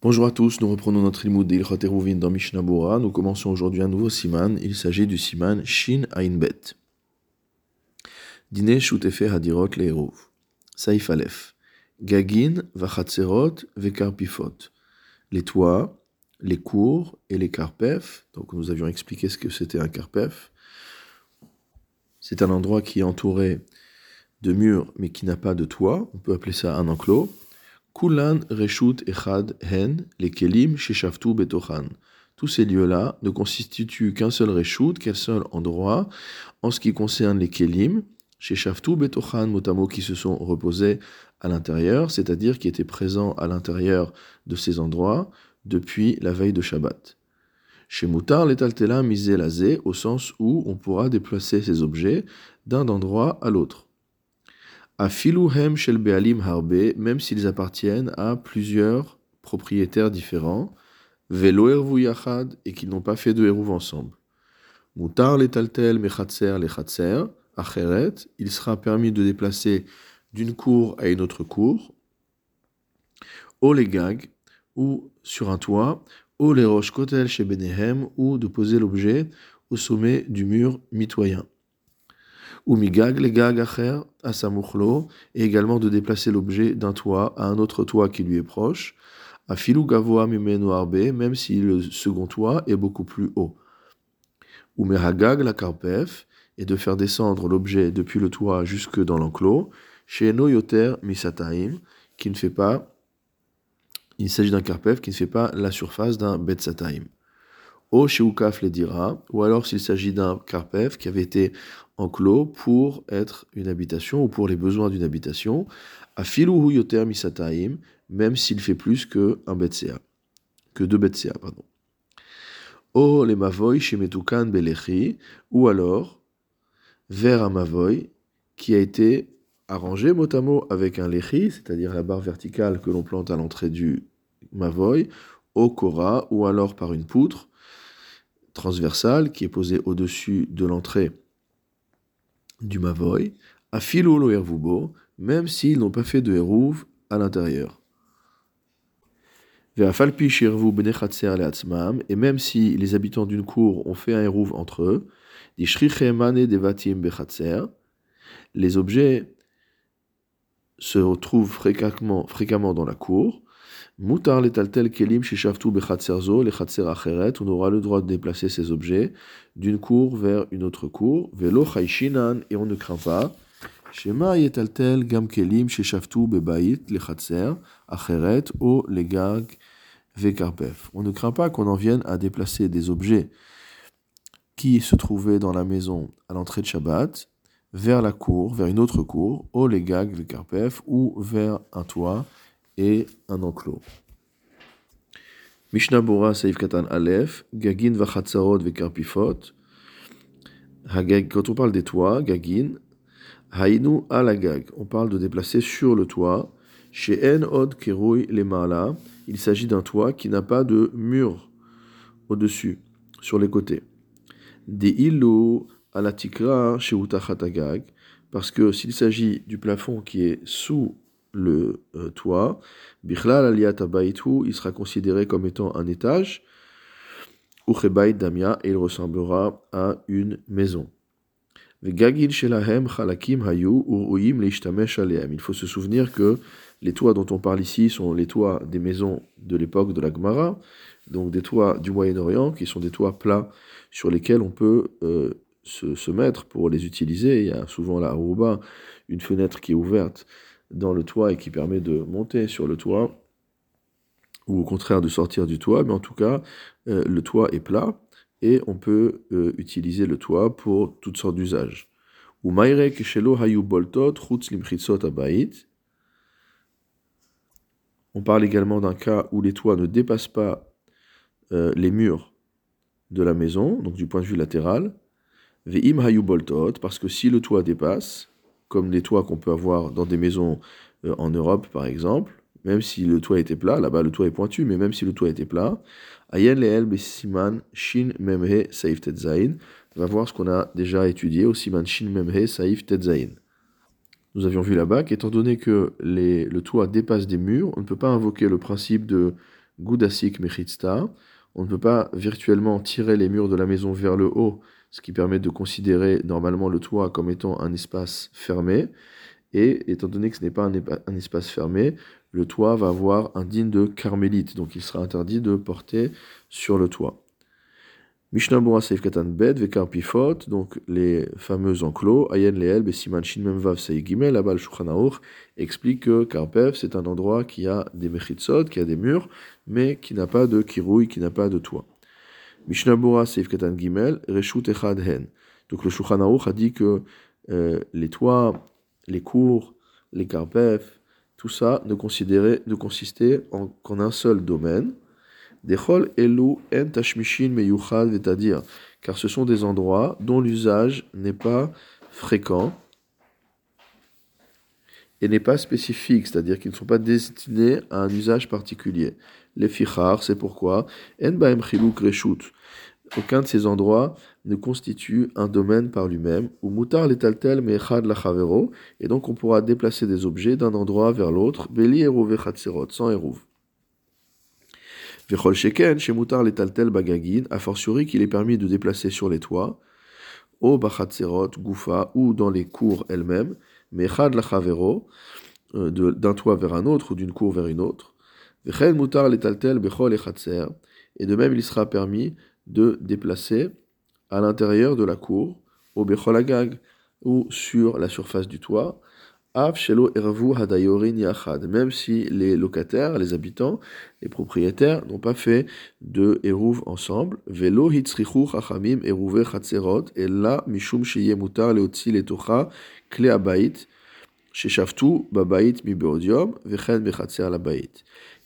Bonjour à tous, nous reprenons notre limoud d'Ilchot Eruvin dans Mishnah. Nous commençons aujourd'hui un nouveau siman. Il s'agit du siman Shin Ain Bet. Dine Shutefe Hadirot Leeruv. Saif Aleph. Gagin Vachatzerot Vekarpifot. Les toits, les cours et les karpef. Donc nous avions expliqué ce que c'était un karpef. C'est un endroit qui est entouré de murs mais qui n'a pas de toit. On peut appeler ça un enclos. Kulan Reshut Echad Hen, les Kelim Sheshaftu Betochan. Tous ces lieux-là ne constituent qu'un seul Reshut, qu'un seul endroit, en ce qui concerne les Kelim, Sheshaftu Betochan, motamo qui se sont reposés à l'intérieur, c'est-à-dire qui étaient présents à l'intérieur de ces endroits depuis la veille de Shabbat. Chez Moutar, l'étaltela misé lazé, au sens où on pourra déplacer ces objets d'un endroit à l'autre. Afiluhem shel be'alim harbe, même s'ils appartiennent à plusieurs propriétaires différents, velo et qu'ils n'ont pas fait de hérouv ensemble. Mutar letaltel mechatser lechatser, acheret, il sera permis de déplacer d'une cour à une autre cour, au legag, ou sur un toit, au les roches kotel chez Benehem, ou de poser l'objet au sommet du mur mitoyen ou migag, les gag acher, asamuchlo, et également de déplacer l'objet d'un toit à un autre toit qui lui est proche, à filou gavoa mimenu arbe, même si le second toit est beaucoup plus haut. Ou mehagag, la karpef, et de faire descendre l'objet depuis le toit jusque dans l'enclos, chez no yoter misataim, qui ne fait pas, il s'agit d'un karpef qui ne fait pas la surface d'un betsataim. O Sheukaf les dira, ou alors s'il s'agit d'un karpef qui avait été enclos pour être une habitation ou pour les besoins d'une habitation, à filuhu yoter misataim, même s'il fait plus que un betsea, que deux betsea, pardon. O les mavoy shemetukan belechi, ou alors vers un mavoy qui a été arrangé mot à mot avec un lechi, c'est-à-dire la barre verticale que l'on plante à l'entrée du mavoy, au kora, ou alors par une poutre, transversale qui est posée au-dessus de l'entrée du Mavoy, à Philo Hervubo, même s'ils n'ont pas fait de Hérouv à l'intérieur. Et même si les habitants d'une cour ont fait un Hérouv entre eux, les objets se retrouvent fréquemment dans la cour, Moutar kelim bechatserzo, le acheret, on aura le droit de déplacer ces objets d'une cour vers une autre cour, velo chayshinan, et on ne craint pas. Gam kelim shishaftu bebait, le acheret, o legag vekarpef. On ne craint pas qu'on en vienne à déplacer des objets qui se trouvaient dans la maison à l'entrée de Shabbat, vers la cour, vers une autre cour, ou vers un toit, et un enclos. Mishnah Bora Saif Katan Aleph, Gagin Vachatzarot Vekarpifot. Quand on parle des toits, Gagin, Hainu Alagag. On parle de déplacer sur le toit. Chez En Od Keroui Lemala, il s'agit d'un toit qui n'a pas de mur au-dessus, sur les côtés. Des Ilu Alatikra chez Utachatagag, parce que s'il s'agit du plafond qui est sous le euh, toit. Bichlal aliyat il sera considéré comme étant un étage. Uchebait damia, et il ressemblera à une maison. Il faut se souvenir que les toits dont on parle ici sont les toits des maisons de l'époque de la Gemara, donc des toits du Moyen-Orient, qui sont des toits plats sur lesquels on peut euh, se, mettre pour les utiliser. Il y a souvent là, au bas, une fenêtre qui est ouverte dans le toit et qui permet de monter sur le toit, ou au contraire de sortir du toit, mais en tout cas, euh, le toit est plat et on peut euh, utiliser le toit pour toutes sortes d'usages. Ou On parle également d'un cas où les toits ne dépassent pas euh, les murs de la maison, donc du point de vue latéral. Ve'im parce que si le toit dépasse, comme les toits qu'on peut avoir dans des maisons euh, en Europe, par exemple, même si le toit était plat, là-bas le toit est pointu, mais même si le toit était plat, Shin Memhe Saif on va voir ce qu'on a déjà étudié au Siman Shin Memhe Saif Tetzain. Nous avions vu là-bas qu'étant donné que le toit dépasse des murs, on ne peut pas invoquer le principe de Goudasik Mechitsta. On ne peut pas virtuellement tirer les murs de la maison vers le haut, ce qui permet de considérer normalement le toit comme étant un espace fermé. Et étant donné que ce n'est pas un, espace fermé, le toit va avoir un digne de carmélite, donc il sera interdit de porter sur le toit. Mishnah Bora Seif Katan Bed, Vekar donc les fameux enclos, Ayen Leel, Besiman Shin Memvav Sei Gimel, là-bas le explique que Karpev, c'est un endroit qui a des mechitsot, qui a des murs, mais qui n'a pas de kirouille, qui n'a pas de toit. Mishnah Seif Katan Gimel, Reshut Echad Hen. Donc le Shulchan a dit que euh, les toits, les cours, les Karpev, tout ça ne, considérait, ne consistait qu'en un seul domaine, Dechol elu en tashmishin meyuchad c'est-à-dire car ce sont des endroits dont l'usage n'est pas fréquent et n'est pas spécifique, c'est-à-dire qu'ils ne sont pas destinés à un usage particulier. Les fichar, c'est pourquoi? Aucun de ces endroits ne constitue un domaine par lui-même, ou mutar letaltel mechad lachavero, et donc on pourra déplacer des objets d'un endroit vers l'autre, beli eruv sans eruv. Vechol sheken, chez Moutar taltel bagagin, a fortiori qu'il est permis de déplacer sur les toits, au bachatzerot, goufa, ou dans les cours elles-mêmes, mechad lachavero, euh, d'un toit vers un autre ou d'une cour vers une autre. Et de même il sera permis de déplacer à l'intérieur de la cour, au bechol agag, ou sur la surface du toit, même si les locataires, les habitants, les propriétaires n'ont pas fait de eruv ensemble. Velo hitzrichu chachamim eruve et là, mishum sheye leotzi letocha kle abait, Et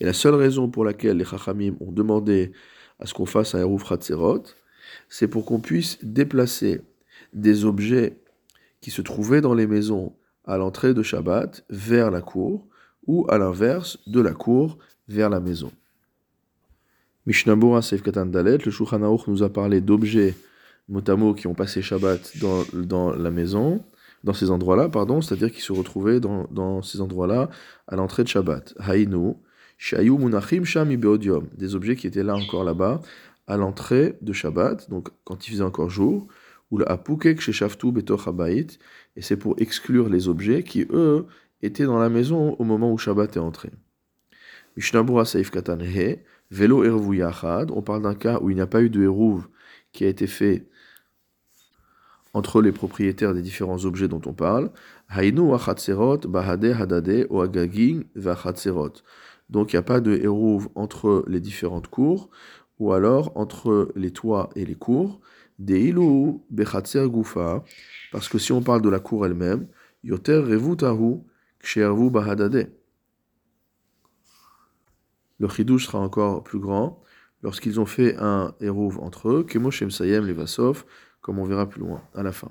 la seule raison pour laquelle les chachamim ont demandé à ce qu'on fasse un eruv chatzerot, c'est pour qu'on puisse déplacer des objets qui se trouvaient dans les maisons à l'entrée de Shabbat vers la cour, ou à l'inverse, de la cour vers la maison. Mishnabura Seif Dalet, le Shulchan nous a parlé d'objets motamo qui ont passé Shabbat dans, dans la maison, dans ces endroits-là, pardon, c'est-à-dire qui se retrouvaient dans, dans ces endroits-là à l'entrée de Shabbat. Haïnu, Shayu Munachim Sham Beodium, des objets qui étaient là encore là-bas à l'entrée de Shabbat, donc quand il faisait encore jour, ou le Apukek Sheshaftu Betoch Habayit, et c'est pour exclure les objets qui, eux, étaient dans la maison au moment où Shabbat est entré. Mishnabura Saif Katan He, Velo Ervu Yachad, on parle d'un cas où il n'y a pas eu de Eruv qui a été fait entre les propriétaires des différents objets dont on parle. Hainu Bahade Hadade, Oagagin, Vachatserot. Donc il n'y a pas de Eruv entre les différentes cours, ou alors entre les toits et les cours. Deilu Bechatser Gufa, parce que si on parle de la cour elle-même, Yoter Revutahu Bahadade. Le chidouche sera encore plus grand lorsqu'ils ont fait un hérouv entre eux, Kemo Sayem Levasov, comme on verra plus loin, à la fin.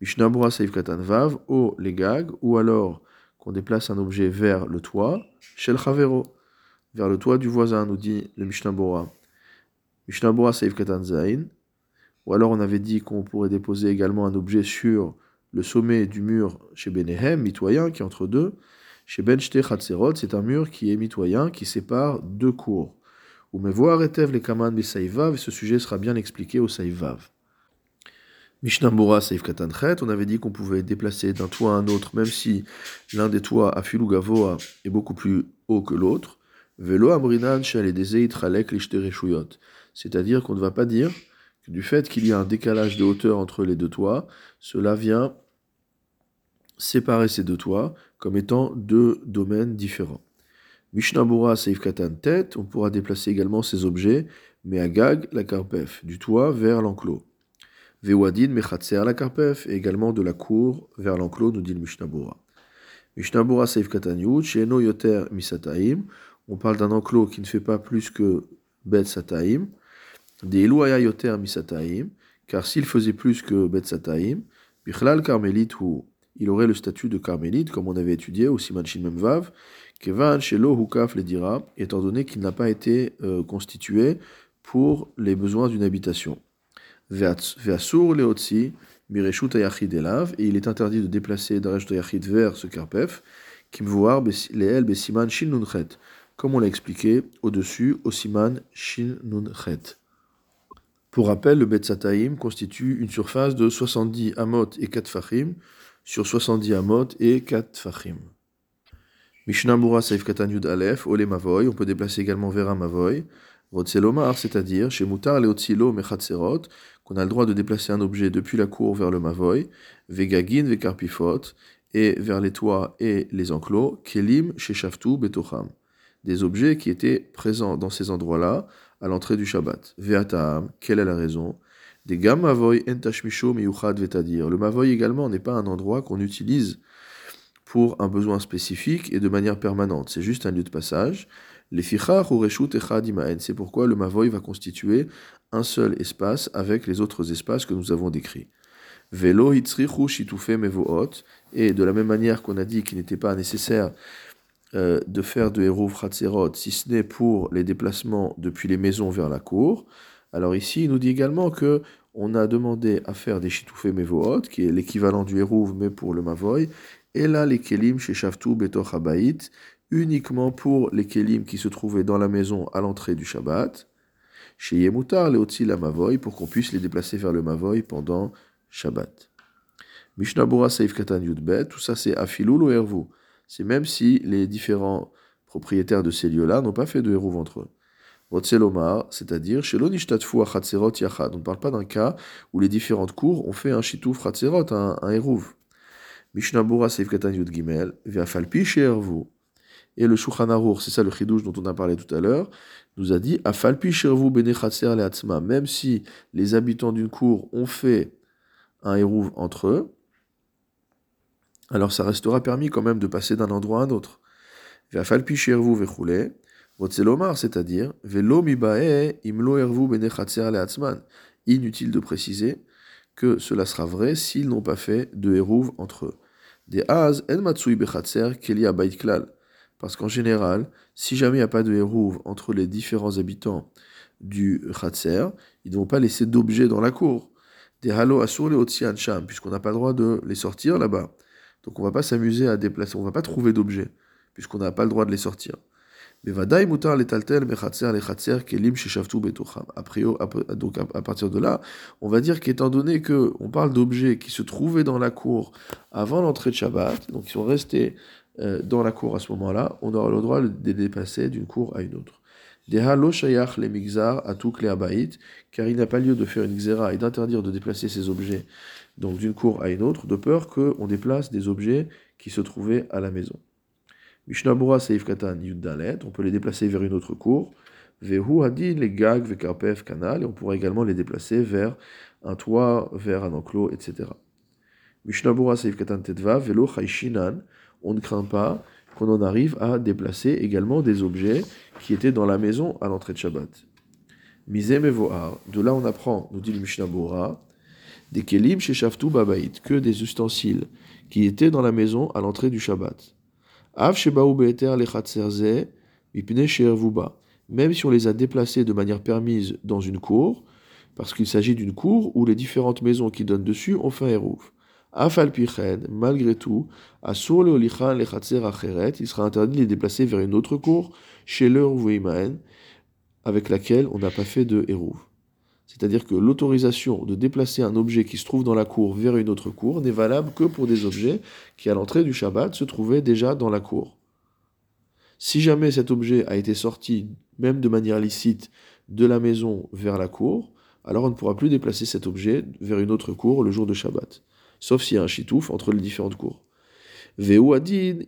Mishnabura Saif Katan Vav, ou les gags, ou alors qu'on déplace un objet vers le toit, Shel Chavero, vers le toit du voisin, nous dit le Mishnabura. Mishnabura Saif Katan Zain, ou alors on avait dit qu'on pourrait déposer également un objet sur le sommet du mur chez Benehem, mitoyen, qui est entre deux. Chez Benchte Chatzerot, c'est un mur qui est mitoyen, qui sépare deux cours. Ou voir etev les kaman et ce sujet sera bien expliqué au Saïvav. Mishnambura Saïf Katanchet, on avait dit qu'on pouvait déplacer d'un toit à un autre, même si l'un des toits à Filugavoa est beaucoup plus haut que l'autre. Velo Amrinan C'est-à-dire qu'on ne va pas dire du fait qu'il y a un décalage de hauteur entre les deux toits, cela vient séparer ces deux toits comme étant deux domaines différents. Mishnabura Seif Katan tête, on pourra déplacer également ces objets, mais à Gag, la Karpef, du toit vers l'enclos. Vewadin la Karpef, et également de la cour vers l'enclos, nous dit le Mishnabura. Mishnabura Seif Katan Yud, Sheno Yoter Misataim, on parle d'un enclos qui ne fait pas plus que Bet Sataim, des yoter misataim, car s'il faisait plus que Betsataim, Bichlal Carmélite, ou il aurait le statut de Carmélite, comme on avait étudié au Simanchin Memvav, Kevan Shelo Hukaf le dira, étant donné qu'il n'a pas été euh, constitué pour les besoins d'une habitation. Veasur Leotsi, Mireshut Ayachid Elav, et il est interdit de déplacer Dareshut Ayachid vers ce Karpef, Leel Besiman Shin Nunchet, comme on l'a expliqué au-dessus, au Siman Shin Nun Chet. Pour rappel, le Betzataim constitue une surface de 70 amot et 4 fachim sur 70 amot et 4 fachim. Mishnah Mura Saif Katan Yud Aleph, Ole Mavoy, on peut déplacer également vers un Mavoy. Rotselomar, c'est-à-dire chez Mutar Leotzilo Mechatserot, qu'on a le droit de déplacer un objet depuis la cour vers le Mavoy, Vegagin Vekarpifot, et vers les toits et les enclos, Kelim chez Shaftu Betocham. Des objets qui étaient présents dans ces endroits-là à l'entrée du Shabbat. Ve'ataam, quelle est la raison? Des gam Mavoy Entashmisho Miyuchad Vetadir. Le Mavoy également n'est pas un endroit qu'on utilise pour un besoin spécifique et de manière permanente. C'est juste un lieu de passage. Les fichar ou C'est pourquoi le mavoy va constituer un seul espace avec les autres espaces que nous avons décrits. Velo hitzrichu shitufe mevoot. Et de la même manière qu'on a dit qu'il n'était pas nécessaire euh, de faire de héros fratzerot, si ce n'est pour les déplacements depuis les maisons vers la cour. Alors ici, il nous dit également que on a demandé à faire des shitufe mevoot, qui est l'équivalent du hérouv, mais pour le mavoy, et là les kelim chez Betoch Habayit, uniquement pour les kelim qui se trouvaient dans la maison à l'entrée du Shabbat, chez Yemutar, les la Mavoy, pour qu'on puisse les déplacer vers le Mavoy pendant Shabbat. Mishnabura Saif Katan Yudbet, tout ça c'est Afilul ou Hervu. C'est même si les différents propriétaires de ces lieux-là n'ont pas fait de Hérouv entre eux. Rotselomar, c'est-à-dire chez l'Onishtatfu Achatserot Yachad. On ne parle pas d'un cas où les différentes cours ont fait un Chitouf Ratserot, un, un Hérouv. Mishnabura Seif Katan Gimel, Falpi Shervu. Et le Shulchan c'est ça le chidouche dont on a parlé tout à l'heure, nous a dit Afalpi Shervu Benechatser Leatzma. Même si les habitants d'une cour ont fait un hérouv entre eux, alors ça restera permis quand même de passer d'un endroit à un autre. Falpi Shervu Vechule. Rotzelomar, c'est-à-dire Velo Imlo Benechatser Leatzman. Inutile de préciser que cela sera vrai s'ils n'ont pas fait de hérouv entre eux. Des az en matsui bechatser kelia klal. Parce qu'en général, si jamais il n'y a pas de hérouv entre les différents habitants du khatser, ils ne vont pas laisser d'objets dans la cour. Des halo asur le sham, puisqu'on n'a pas le droit de les sortir là-bas. Donc on ne va pas s'amuser à déplacer, on ne va pas trouver d'objets, puisqu'on n'a pas le droit de les sortir. Bevadaï mutar letaltel mechatzer lechatzer kelim sheshavtu betocham. Donc à partir de là, on va dire qu'étant donné que on parle d'objets qui se trouvaient dans la cour avant l'entrée de Shabbat, donc ils sont restés dans la cour à ce moment-là, on aura le droit de dépasser d'une cour à une autre. Deha lo shayach le migzar le abaït, car il n'a pas lieu de faire une xéra et d'interdire de déplacer ces objets donc d'une cour à une autre, de peur qu'on déplace des objets qui se trouvaient à la maison. Mishnabura Seif Katan Yuddalet, on peut les déplacer vers une autre cour. Vehu Hadin, les gag, Vekarpef, canal, et on pourra également les déplacer vers un toit, vers un enclos, etc. Mishnabura Seif Katan Tetva, Velo Chaishinan, on ne craint pas qu'on en arrive à déplacer également des objets qui étaient dans la maison à l'entrée de Shabbat. Mizem Mevoar, de là on apprend, nous dit le Mishnabura, des kelim chez Shaftu Babait, que des ustensiles qui étaient dans la maison à l'entrée du Shabbat. Même si on les a déplacés de manière permise dans une cour, parce qu'il s'agit d'une cour où les différentes maisons qui donnent dessus ont fait un. Malgré tout, il sera interdit de les déplacer vers une autre cour, chez leur avec laquelle on n'a pas fait de hérouf. C'est-à-dire que l'autorisation de déplacer un objet qui se trouve dans la cour vers une autre cour n'est valable que pour des objets qui, à l'entrée du Shabbat, se trouvaient déjà dans la cour. Si jamais cet objet a été sorti, même de manière licite, de la maison vers la cour, alors on ne pourra plus déplacer cet objet vers une autre cour le jour de Shabbat, sauf s'il y a un chitouf entre les différentes cours. adin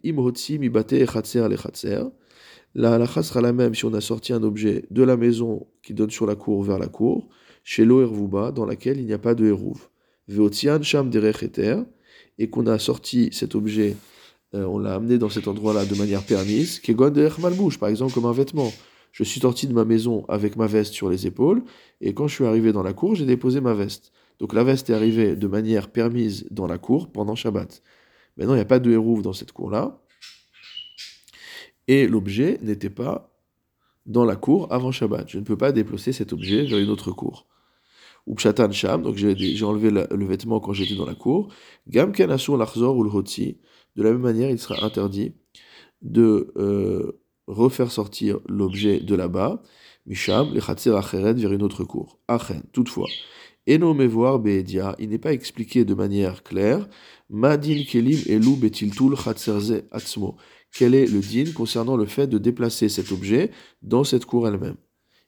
La halakha sera la même si on a sorti un objet de la maison qui donne sur la cour vers la cour, chez l'Ohervuba, dans laquelle il n'y a pas de Hérouv. Veotian Sham Derecheter, et qu'on a sorti cet objet, euh, on l'a amené dans cet endroit-là de manière permise, Kegon Derech par exemple, comme un vêtement. Je suis sorti de ma maison avec ma veste sur les épaules, et quand je suis arrivé dans la cour, j'ai déposé ma veste. Donc la veste est arrivée de manière permise dans la cour pendant Shabbat. Maintenant, il n'y a pas de Hérouv dans cette cour-là. Et l'objet n'était pas dans la cour avant Shabbat. Je ne peux pas déplacer cet objet vers une autre cour ou pshatan sham, donc j'ai enlevé le vêtement quand j'étais dans la cour. Gamken asur l'achzor ou le hotzi, de la même manière, il sera interdit de euh, refaire sortir l'objet de là-bas, Misham, le Khatsir Acheret, vers une autre cour. Achen, toutefois. Eno Mevoir Beedia, il n'est pas expliqué de manière claire, Madin Kelim Elu Betiltul Khatzerze Atzmo. Quel est le din concernant le fait de déplacer cet objet dans cette cour elle-même?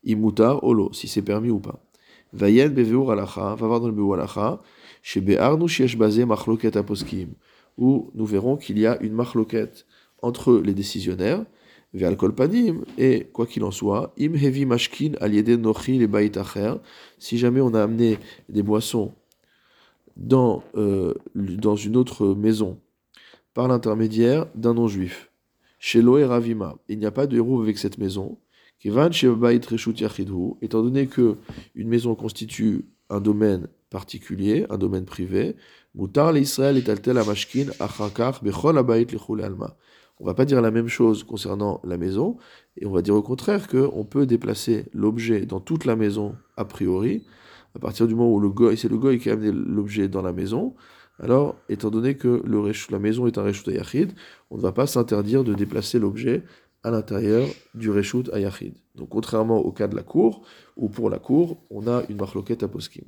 Imutar Olo, si c'est permis ou pas. Vayen Beveur Alacha, va voir dans le Beveur Alacha, chez Be'arnu Shiesh Bazé Machloket Aposkim, où nous verrons qu'il y a une machloket entre les décisionnaires, et quoi qu'il en soit, im hevi mashkin si jamais on a amené des boissons dans, euh, dans une autre maison par l'intermédiaire d'un non-juif, chez Loé Ravima, il n'y a pas de héros avec cette maison, étant donné que une maison constitue un domaine particulier, un domaine privé, mutar l'Israël est altel mashkin achakar bechol abayit alma. On va pas dire la même chose concernant la maison, et on va dire au contraire qu'on peut déplacer l'objet dans toute la maison a priori, à partir du moment où le c'est le goy qui a amené l'objet dans la maison, alors, étant donné que le la maison est un reshut ayachid, on ne va pas s'interdire de déplacer l'objet à l'intérieur du reshut ayachid. Donc, contrairement au cas de la cour, où pour la cour, on a une marloquette à poskim.